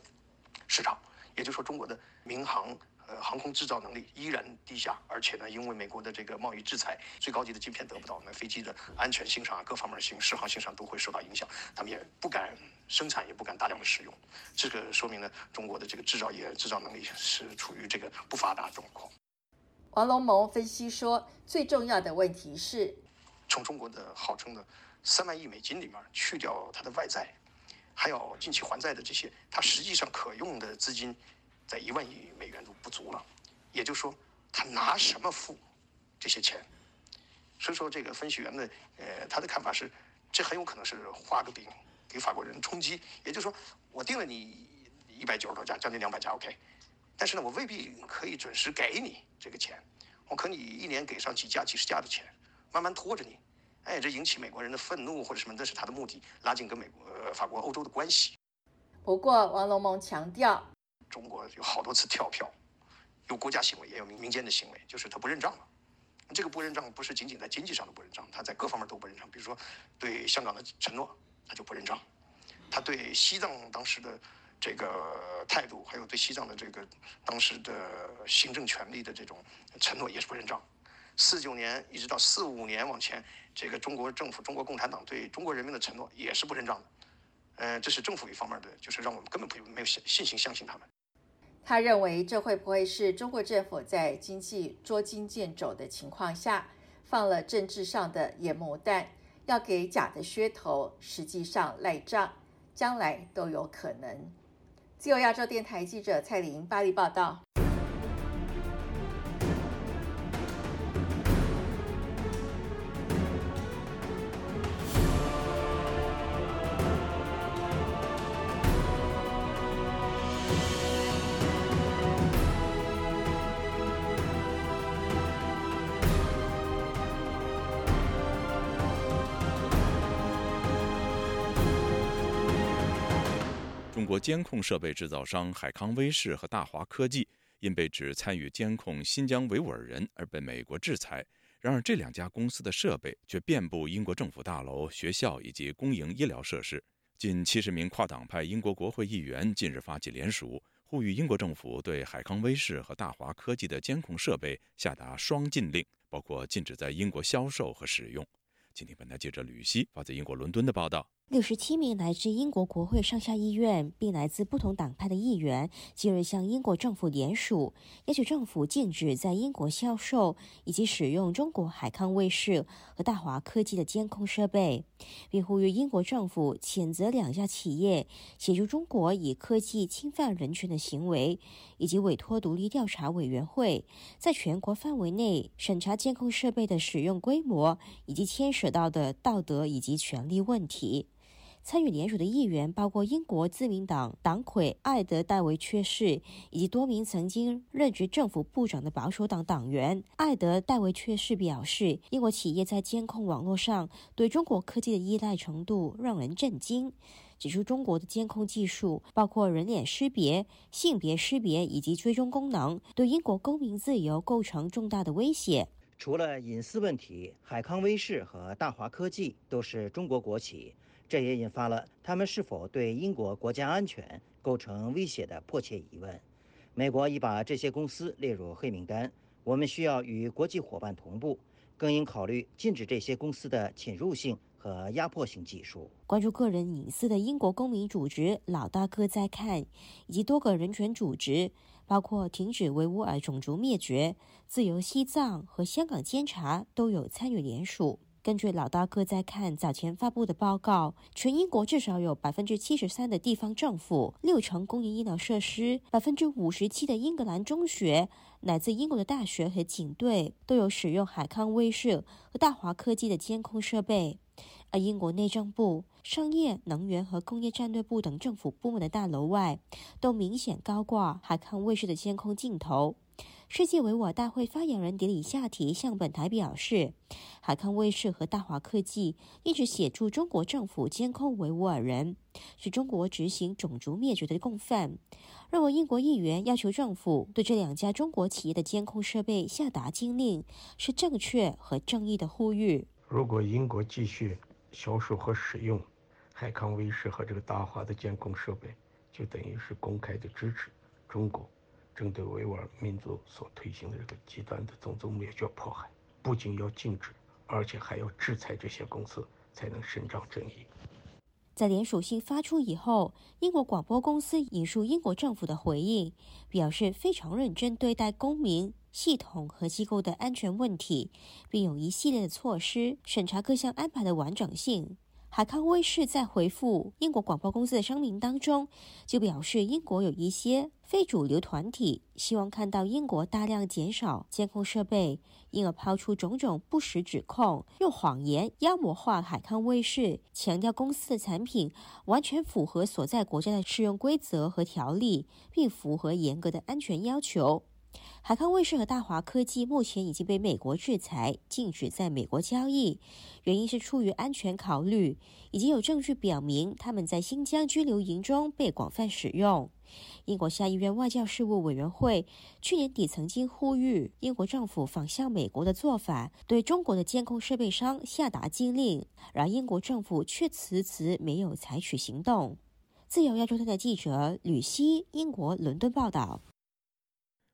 市场，也就是说中国的民航。呃，航空制造能力依然低下，而且呢，因为美国的这个贸易制裁，最高级的晶片得不到，那飞机的安全性上、各方面性、适航性上都会受到影响，他们也不敢生产，也不敢大量的使用。这个说明呢，中国的这个制造业制造能力是处于这个不发达状况。王龙谋分析说，最重要的问题是，从中国的号称的三万亿美金里面去掉它的外债，还有近期还债的这些，它实际上可用的资金。在一万亿美元都不足了，也就是说，他拿什么付这些钱？所以说，这个分析员呢，呃，他的看法是，这很有可能是画个饼给法国人充饥。也就是说，我定了你一百九十多家，将近两百家，OK，但是呢，我未必可以准时给你这个钱，我可以一年给上几家、几十家的钱，慢慢拖着你。哎，这引起美国人的愤怒或者什么，这是他的目的，拉近跟美国、法国、欧洲的关系。不过，王龙蒙强调，中国有好多次跳票，有国家行为，也有民民间的行为，就是他不认账了。这个不认账不是仅仅在经济上的不认账，他在各方面都不认账。比如说，对香港的承诺，他就不认账；他对西藏当时的这个态度，还有对西藏的这个当时的行政权力的这种承诺，也是不认账。四九年一直到四五年往前，这个中国政府、中国共产党对中国人民的承诺也是不认账的。呃，这是政府一方面的，就是让我们根本不没有信信心相信他们。他认为，这会不会是中国政府在经济捉襟见肘的情况下，放了政治上的烟幕弹，要给假的噱头，实际上赖账，将来都有可能。自由亚洲电台记者蔡玲巴黎报道。监控设备制造商海康威视和大华科技因被指参与监控新疆维吾尔人而被美国制裁。然而，这两家公司的设备却遍布英国政府大楼、学校以及公营医疗设施。近七十名跨党派英国国会议员近日发起联署，呼吁英国政府对海康威视和大华科技的监控设备下达双禁令，包括禁止在英国销售和使用。今天，本台记者吕希发自英国伦敦的报道。六十七名来自英国国会上下议院，并来自不同党派的议员，近日向英国政府联署，要求政府禁止在英国销售以及使用中国海康卫视和大华科技的监控设备，并呼吁英国政府谴责两家企业协助中国以科技侵犯人权的行为，以及委托独立调查委员会在全国范围内审查监控设备的使用规模以及牵涉到的道德以及权利问题。参与联署的议员包括英国自民党党魁艾德·戴维缺士，以及多名曾经任职政府部长的保守党党员。艾德·戴维缺士表示，英国企业在监控网络上对中国科技的依赖程度让人震惊，指出中国的监控技术包括人脸识别、性别识别以及追踪功能，对英国公民自由构成重大的威胁。除了隐私问题，海康威视和大华科技都是中国国企。这也引发了他们是否对英国国家安全构成威胁的迫切疑问。美国已把这些公司列入黑名单，我们需要与国际伙伴同步，更应考虑禁止这些公司的侵入性和压迫性技术。关注个人隐私的英国公民组织“老大哥在看”以及多个人权组织，包括停止维吾尔种族灭绝、自由西藏和香港监察，都有参与联署。根据老大哥在看早前发布的报告，全英国至少有百分之七十三的地方政府、六成公营医疗设施、百分之五十七的英格兰中学、乃至英国的大学和警队都有使用海康威视和大华科技的监控设备，而英国内政部、商业、能源和工业战略部等政府部门的大楼外，都明显高挂海康威视的监控镜头。世界维吾尔大会发言人迪里夏提向本台表示，海康威视和大华科技一直协助中国政府监控维吾尔人，是中国执行种族灭绝的共犯。认为英国议员要求政府对这两家中国企业的监控设备下达禁令，是正确和正义的呼吁。如果英国继续销售和使用海康威视和这个大华的监控设备，就等于是公开的支持中国。针对维吾尔民族所推行的这个极端的种族灭绝迫害，不仅要禁止，而且还要制裁这些公司，才能伸张正义。在联署信发出以后，英国广播公司引述英国政府的回应，表示非常认真对待公民、系统和机构的安全问题，并有一系列的措施审查各项安排的完整性。海康威视在回复英国广播公司的声明当中，就表示英国有一些非主流团体希望看到英国大量减少监控设备，因而抛出种种不实指控，用谎言妖魔化海康威视，强调公司的产品完全符合所在国家的适用规则和条例，并符合严格的安全要求。海康威视和大华科技目前已经被美国制裁，禁止在美国交易，原因是出于安全考虑。已经有证据表明，他们在新疆拘留营中被广泛使用。英国下议院外交事务委员会去年底曾经呼吁英国政府仿效美国的做法，对中国的监控设备商下达禁令，然英国政府却迟迟没有采取行动。自由亚洲台的记者吕希，英国伦敦报道。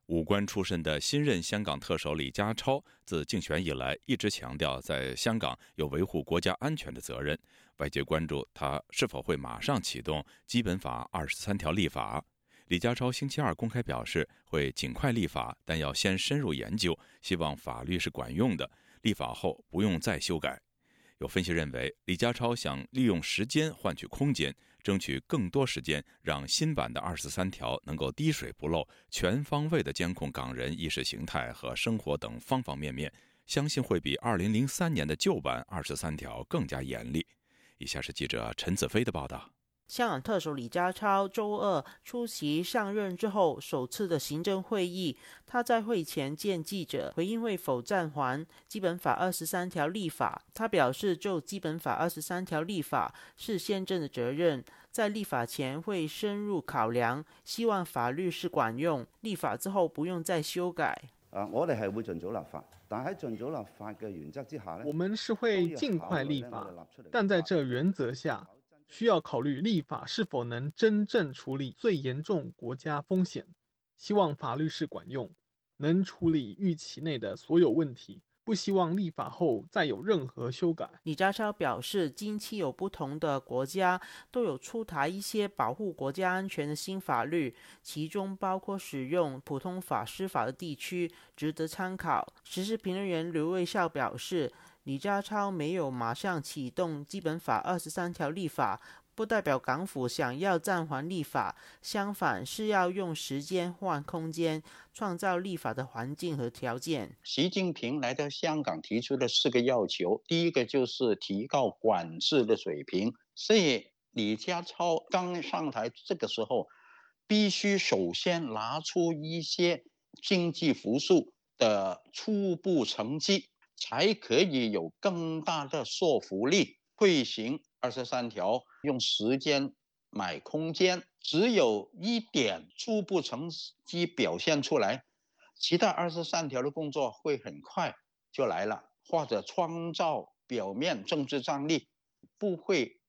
武官出身的新任香港特首李家超，自竞选以来一直强调在香港有维护国家安全的责任。外界关注他是否会马上启动《基本法》二十三条立法。李家超星期二公开表示，会尽快立法，但要先深入研究，希望法律是管用的，立法后不用再修改。有分析认为，李家超想利用时间换取空间。争取更多时间，让新版的二十三条能够滴水不漏、全方位的监控港人意识形态和生活等方方面面，相信会比二零零三年的旧版二十三条更加严厉。以下是记者陈子飞的报道。香港特首李家超周二出席上任之后首次的行政会议，他在会前见记者，回应会否暂缓《基本法》二十三条立法。他表示，就《基本法》二十三条立法是宪政的责任，在立法前会深入考量，希望法律是管用，立法之后不用再修改。啊，我哋系会尽早立法，但喺尽早立法嘅原则之下我们是会尽快立法，但在这原则下。需要考虑立法是否能真正处理最严重国家风险，希望法律是管用，能处理预期内的所有问题，不希望立法后再有任何修改。李家超表示，近期有不同的国家都有出台一些保护国家安全的新法律，其中包括使用普通法司法的地区，值得参考。时事评论员刘卫孝表示。李家超沒有馬上啟動基本法二十三條立法，不代表港府想要暫緩立法，相反是要用時間換空間，創造立法的環境和條件。習近平來到香港提出的四個要求，第一個就是提高管制的水平，所以李家超剛上台這個時候，必須首先拿出一些經濟復甦的初步成績。才可以有更大的说服力会行二十三条，用时间买空间。只有一点初步成绩表现出来，其他二十三条的工作会很快就来了，或者创造表面政治張力，不会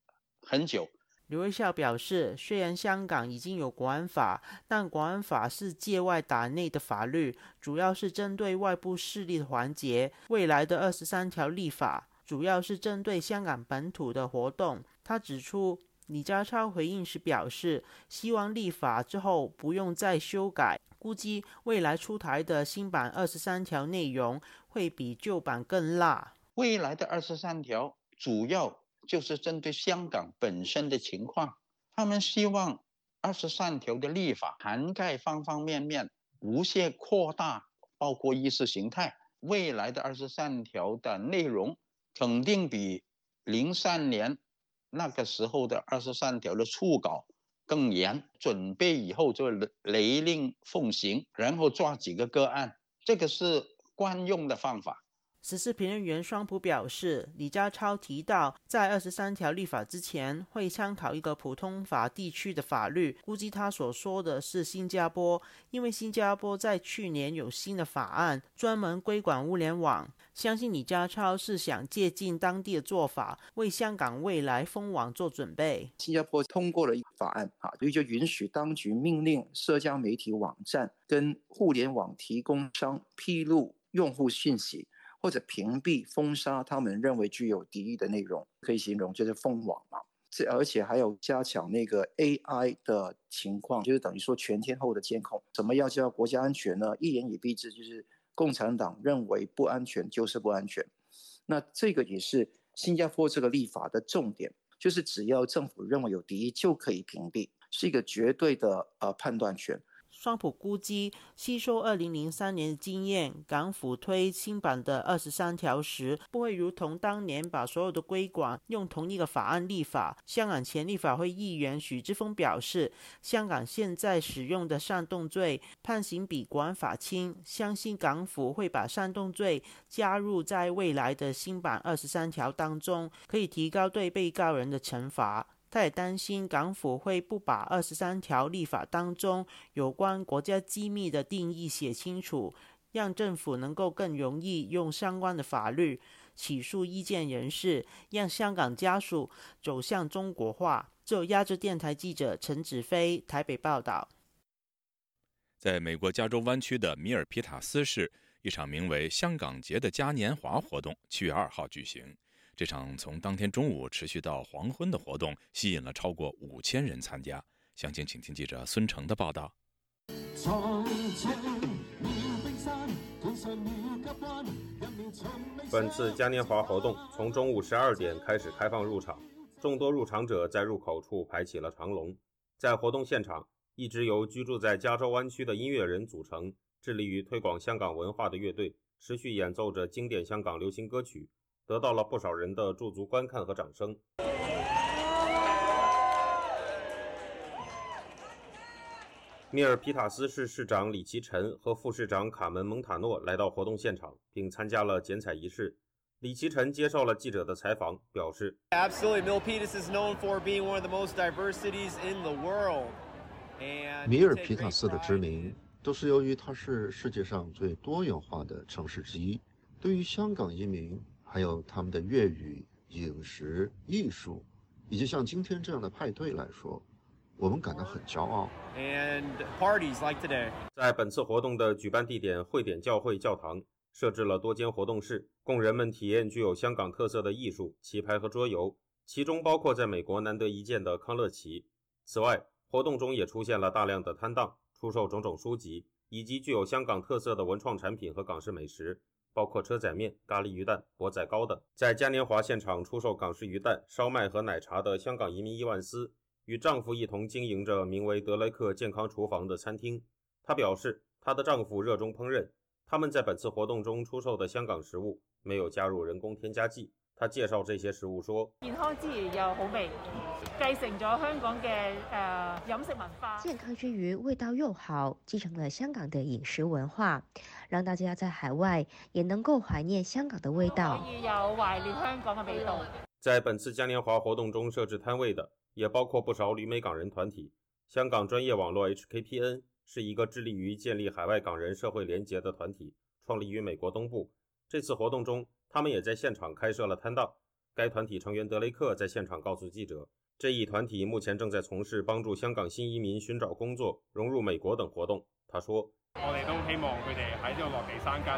很久。刘威孝表示，虽然香港已经有国安法，但国安法是界外打内的法律，主要是针对外部势力的环节。未来的二十三条立法，主要是针对香港本土的活动。他指出，李家超回应时表示，希望立法之后不用再修改，估计未来出台的新版二十三条内容会比旧版更辣。未来的二十三条主要。就是针对香港本身的情况，他们希望二十三条的立法涵盖方方面面，无限扩大，包括意识形态。未来的二十三条的内容肯定比零三年那个时候的二十三条的初稿更严，准备以后就雷令奉行，然后抓几个个案，这个是惯用的方法。此事評論員雙普表示，李家超提到，在二十三條立法之前，會參考一個普通法地區的法律。估計他所說的是新加坡，因為新加坡在去年有新的法案，專門規管物聯網。相信李家超是想借鑒當地的做法，為香港未來封網做準備。新加坡通過了一個法案，啊，所以就允許當局命令社交媒體網站跟互聯網提供商披露用戶信息。或者屏蔽、封杀他们认为具有敌意的内容，可以形容就是封网嘛。这而且还有加强那个 AI 的情况，就是等于说全天候的监控。什么要叫国家安全呢？一言以蔽之，就是共产党认为不安全就是不安全。那这个也是新加坡这个立法的重点，就是只要政府认为有敌意就可以屏蔽，是一个绝对的呃判断权。双普估计，吸收二零零三年的经验，港府推新版的二十三条时，不会如同当年把所有的规管用同一个法案立法。香港前立法会议员许志峰表示，香港现在使用的煽动罪判刑比国安法轻，相信港府会把煽动罪加入在未来的新版二十三条当中，可以提高对被告人的惩罚。他也担心港府会不把二十三条立法当中有关国家机密的定义写清楚，让政府能够更容易用相关的法律起诉意见人士，让香港家属走向中国化。就亚洲电台记者陈子飞台北报道。在美国加州湾区的米尔皮塔斯市，一场名为“香港节”的嘉年华活动七月二号举行。这场从当天中午持续到黄昏的活动，吸引了超过五千人参加。详情，请听记者孙成的报道。本次嘉年华活动从中午十二点开始开放入场，众多入场者在入口处排起了长龙。在活动现场，一支由居住在加州湾区的音乐人组成、致力于推广香港文化的乐队，持续演奏着经典香港流行歌曲。得到了不少人的驻足观看和掌声。米尔皮塔斯市市长李奇臣和副市长卡门蒙塔诺来到活动现场，并参加了剪彩仪式。李奇臣接受了记者的采访，表示：“Absolutely, Milpitas is known for being one of the most diverse cities in the world.” 米尔皮塔斯的知名都是由于它是世界上最多元化的城市之一。对于香港移民。还有他们的粤语、饮食、艺术，以及像今天这样的派对来说，我们感到很骄傲。And parties like today，在本次活动的举办地点汇点教会教堂，设置了多间活动室，供人们体验具有香港特色的艺术、棋牌和桌游，其中包括在美国难得一见的康乐棋。此外，活动中也出现了大量的摊档，出售种种书籍，以及具有香港特色的文创产品和港式美食。包括车仔面、咖喱鱼蛋、钵仔糕等。在嘉年华现场出售港式鱼蛋、烧麦和奶茶的香港移民伊万斯，与丈夫一同经营着名为德莱克健康厨房的餐厅。她表示，她的丈夫热衷烹饪。他们在本次活动中出售的香港食物没有加入人工添加剂。他介绍这些食物说：“健康之余又好味，继承咗香港嘅誒飲食文化。健康之余味道又好，继承了香港的饮食文化，让大家在海外也能够怀念香港的味道。可以有怀念香港嘅味道。”在本次嘉年华活动中设置摊位的，也包括不少旅美港人团体。香港专业网络 HKPN 是一个致力于建立海外港人社会联结的团体，创立于美国东部。这次活动中。他们也在现场开设了摊档。该团体成员德雷克在现场告诉记者，这一团体目前正在从事帮助香港新移民寻找工作、融入美国等活动。他说：“我哋都希望佢哋喺度落地生根，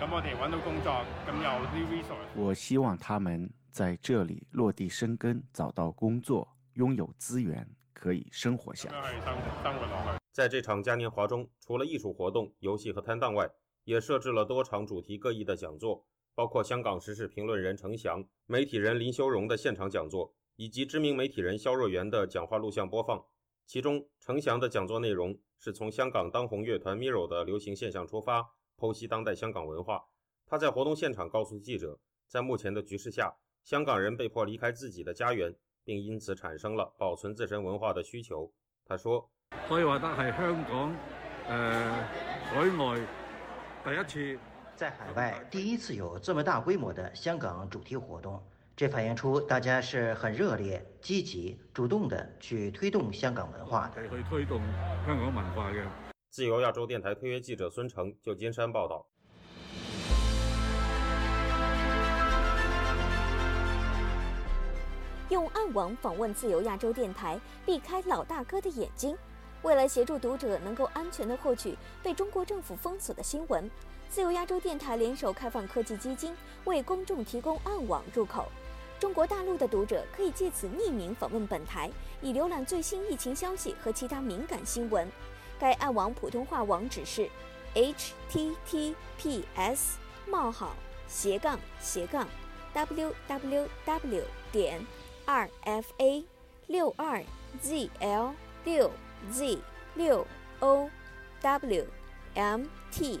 咁我哋揾到工作，咁有啲 resource。我希望他们在这里落地生根，找到工作，拥有资源，可以生活下去。生活落去。在这场嘉年华中，除了艺术活动、游戏和摊档外，也设置了多场主题各异的讲座。包括香港时事评论人程翔、媒体人林修荣的现场讲座，以及知名媒体人肖若元的讲话录像播放。其中，程翔的讲座内容是从香港当红乐团 Mirror 的流行现象出发，剖析当代香港文化。他在活动现场告诉记者，在目前的局势下，香港人被迫离开自己的家园，并因此产生了保存自身文化的需求。他说：“可以话得系香港，呃，海外第一次。”在海外第一次有这么大规模的香港主题活动，这反映出大家是很热烈、积极、主动的去推动香港文化的。去推动香港文化嘅。自由亚洲电台特约记者孙成，旧金山报道。用暗网访问自由亚洲电台，避开老大哥的眼睛。为了协助读者能够安全地获取被中国政府封锁的新闻。自由亚洲电台联手开放科技基金，为公众提供暗网入口。中国大陆的读者可以借此匿名访问本台，以浏览最新疫情消息和其他敏感新闻。该暗网普通话网址是 h t t p s 冒号斜杠斜杠 w w w 点 r f a 六二 z l 六 z 六 o w m t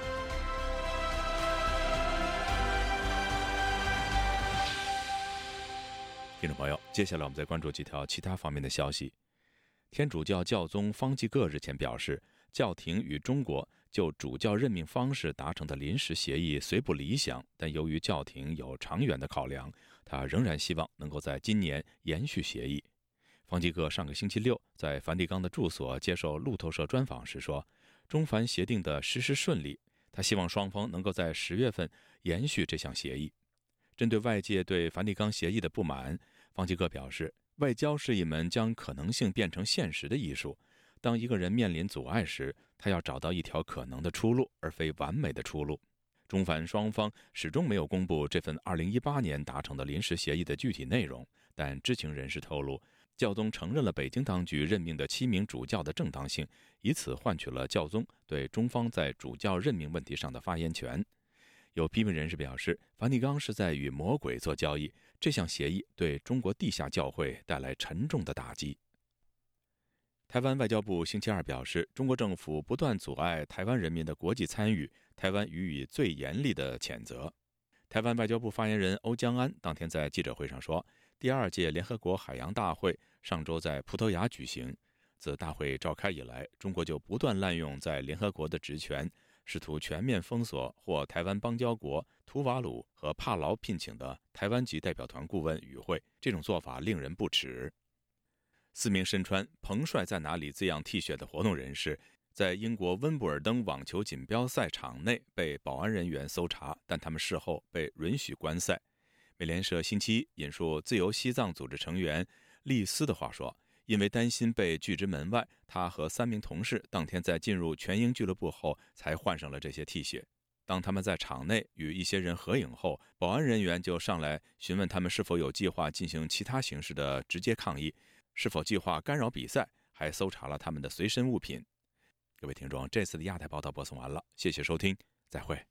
听众朋友，接下来我们再关注几条其他方面的消息。天主教教宗方济各日前表示，教廷与中国。就主教任命方式达成的临时协议虽不理想，但由于教廷有长远的考量，他仍然希望能够在今年延续协议。方济各上个星期六在梵蒂冈的住所接受路透社专访时说：“中梵协定的实施顺利，他希望双方能够在十月份延续这项协议。”针对外界对梵蒂冈协议的不满，方济各表示：“外交是一门将可能性变成现实的艺术。当一个人面临阻碍时，”他要找到一条可能的出路，而非完美的出路。中梵双方始终没有公布这份2018年达成的临时协议的具体内容，但知情人士透露，教宗承认了北京当局任命的七名主教的正当性，以此换取了教宗对中方在主教任命问题上的发言权。有批评人士表示，梵蒂冈是在与魔鬼做交易，这项协议对中国地下教会带来沉重的打击。台湾外交部星期二表示，中国政府不断阻碍台湾人民的国际参与，台湾予以最严厉的谴责。台湾外交部发言人欧江安当天在记者会上说，第二届联合国海洋大会上周在葡萄牙举行。自大会召开以来，中国就不断滥用在联合国的职权，试图全面封锁或台湾邦交国图瓦鲁和帕劳聘请的台湾籍代表团顾问与会。这种做法令人不齿。四名身穿“彭帅在哪里”字样 T 恤的活动人士，在英国温布尔登网球锦标赛场内被保安人员搜查，但他们事后被允许观赛。美联社星期一引述自由西藏组织成员利斯的话说：“因为担心被拒之门外，他和三名同事当天在进入全英俱乐部后才换上了这些 T 恤。当他们在场内与一些人合影后，保安人员就上来询问他们是否有计划进行其他形式的直接抗议。”是否计划干扰比赛？还搜查了他们的随身物品。各位听众，这次的亚太报道播送完了，谢谢收听，再会。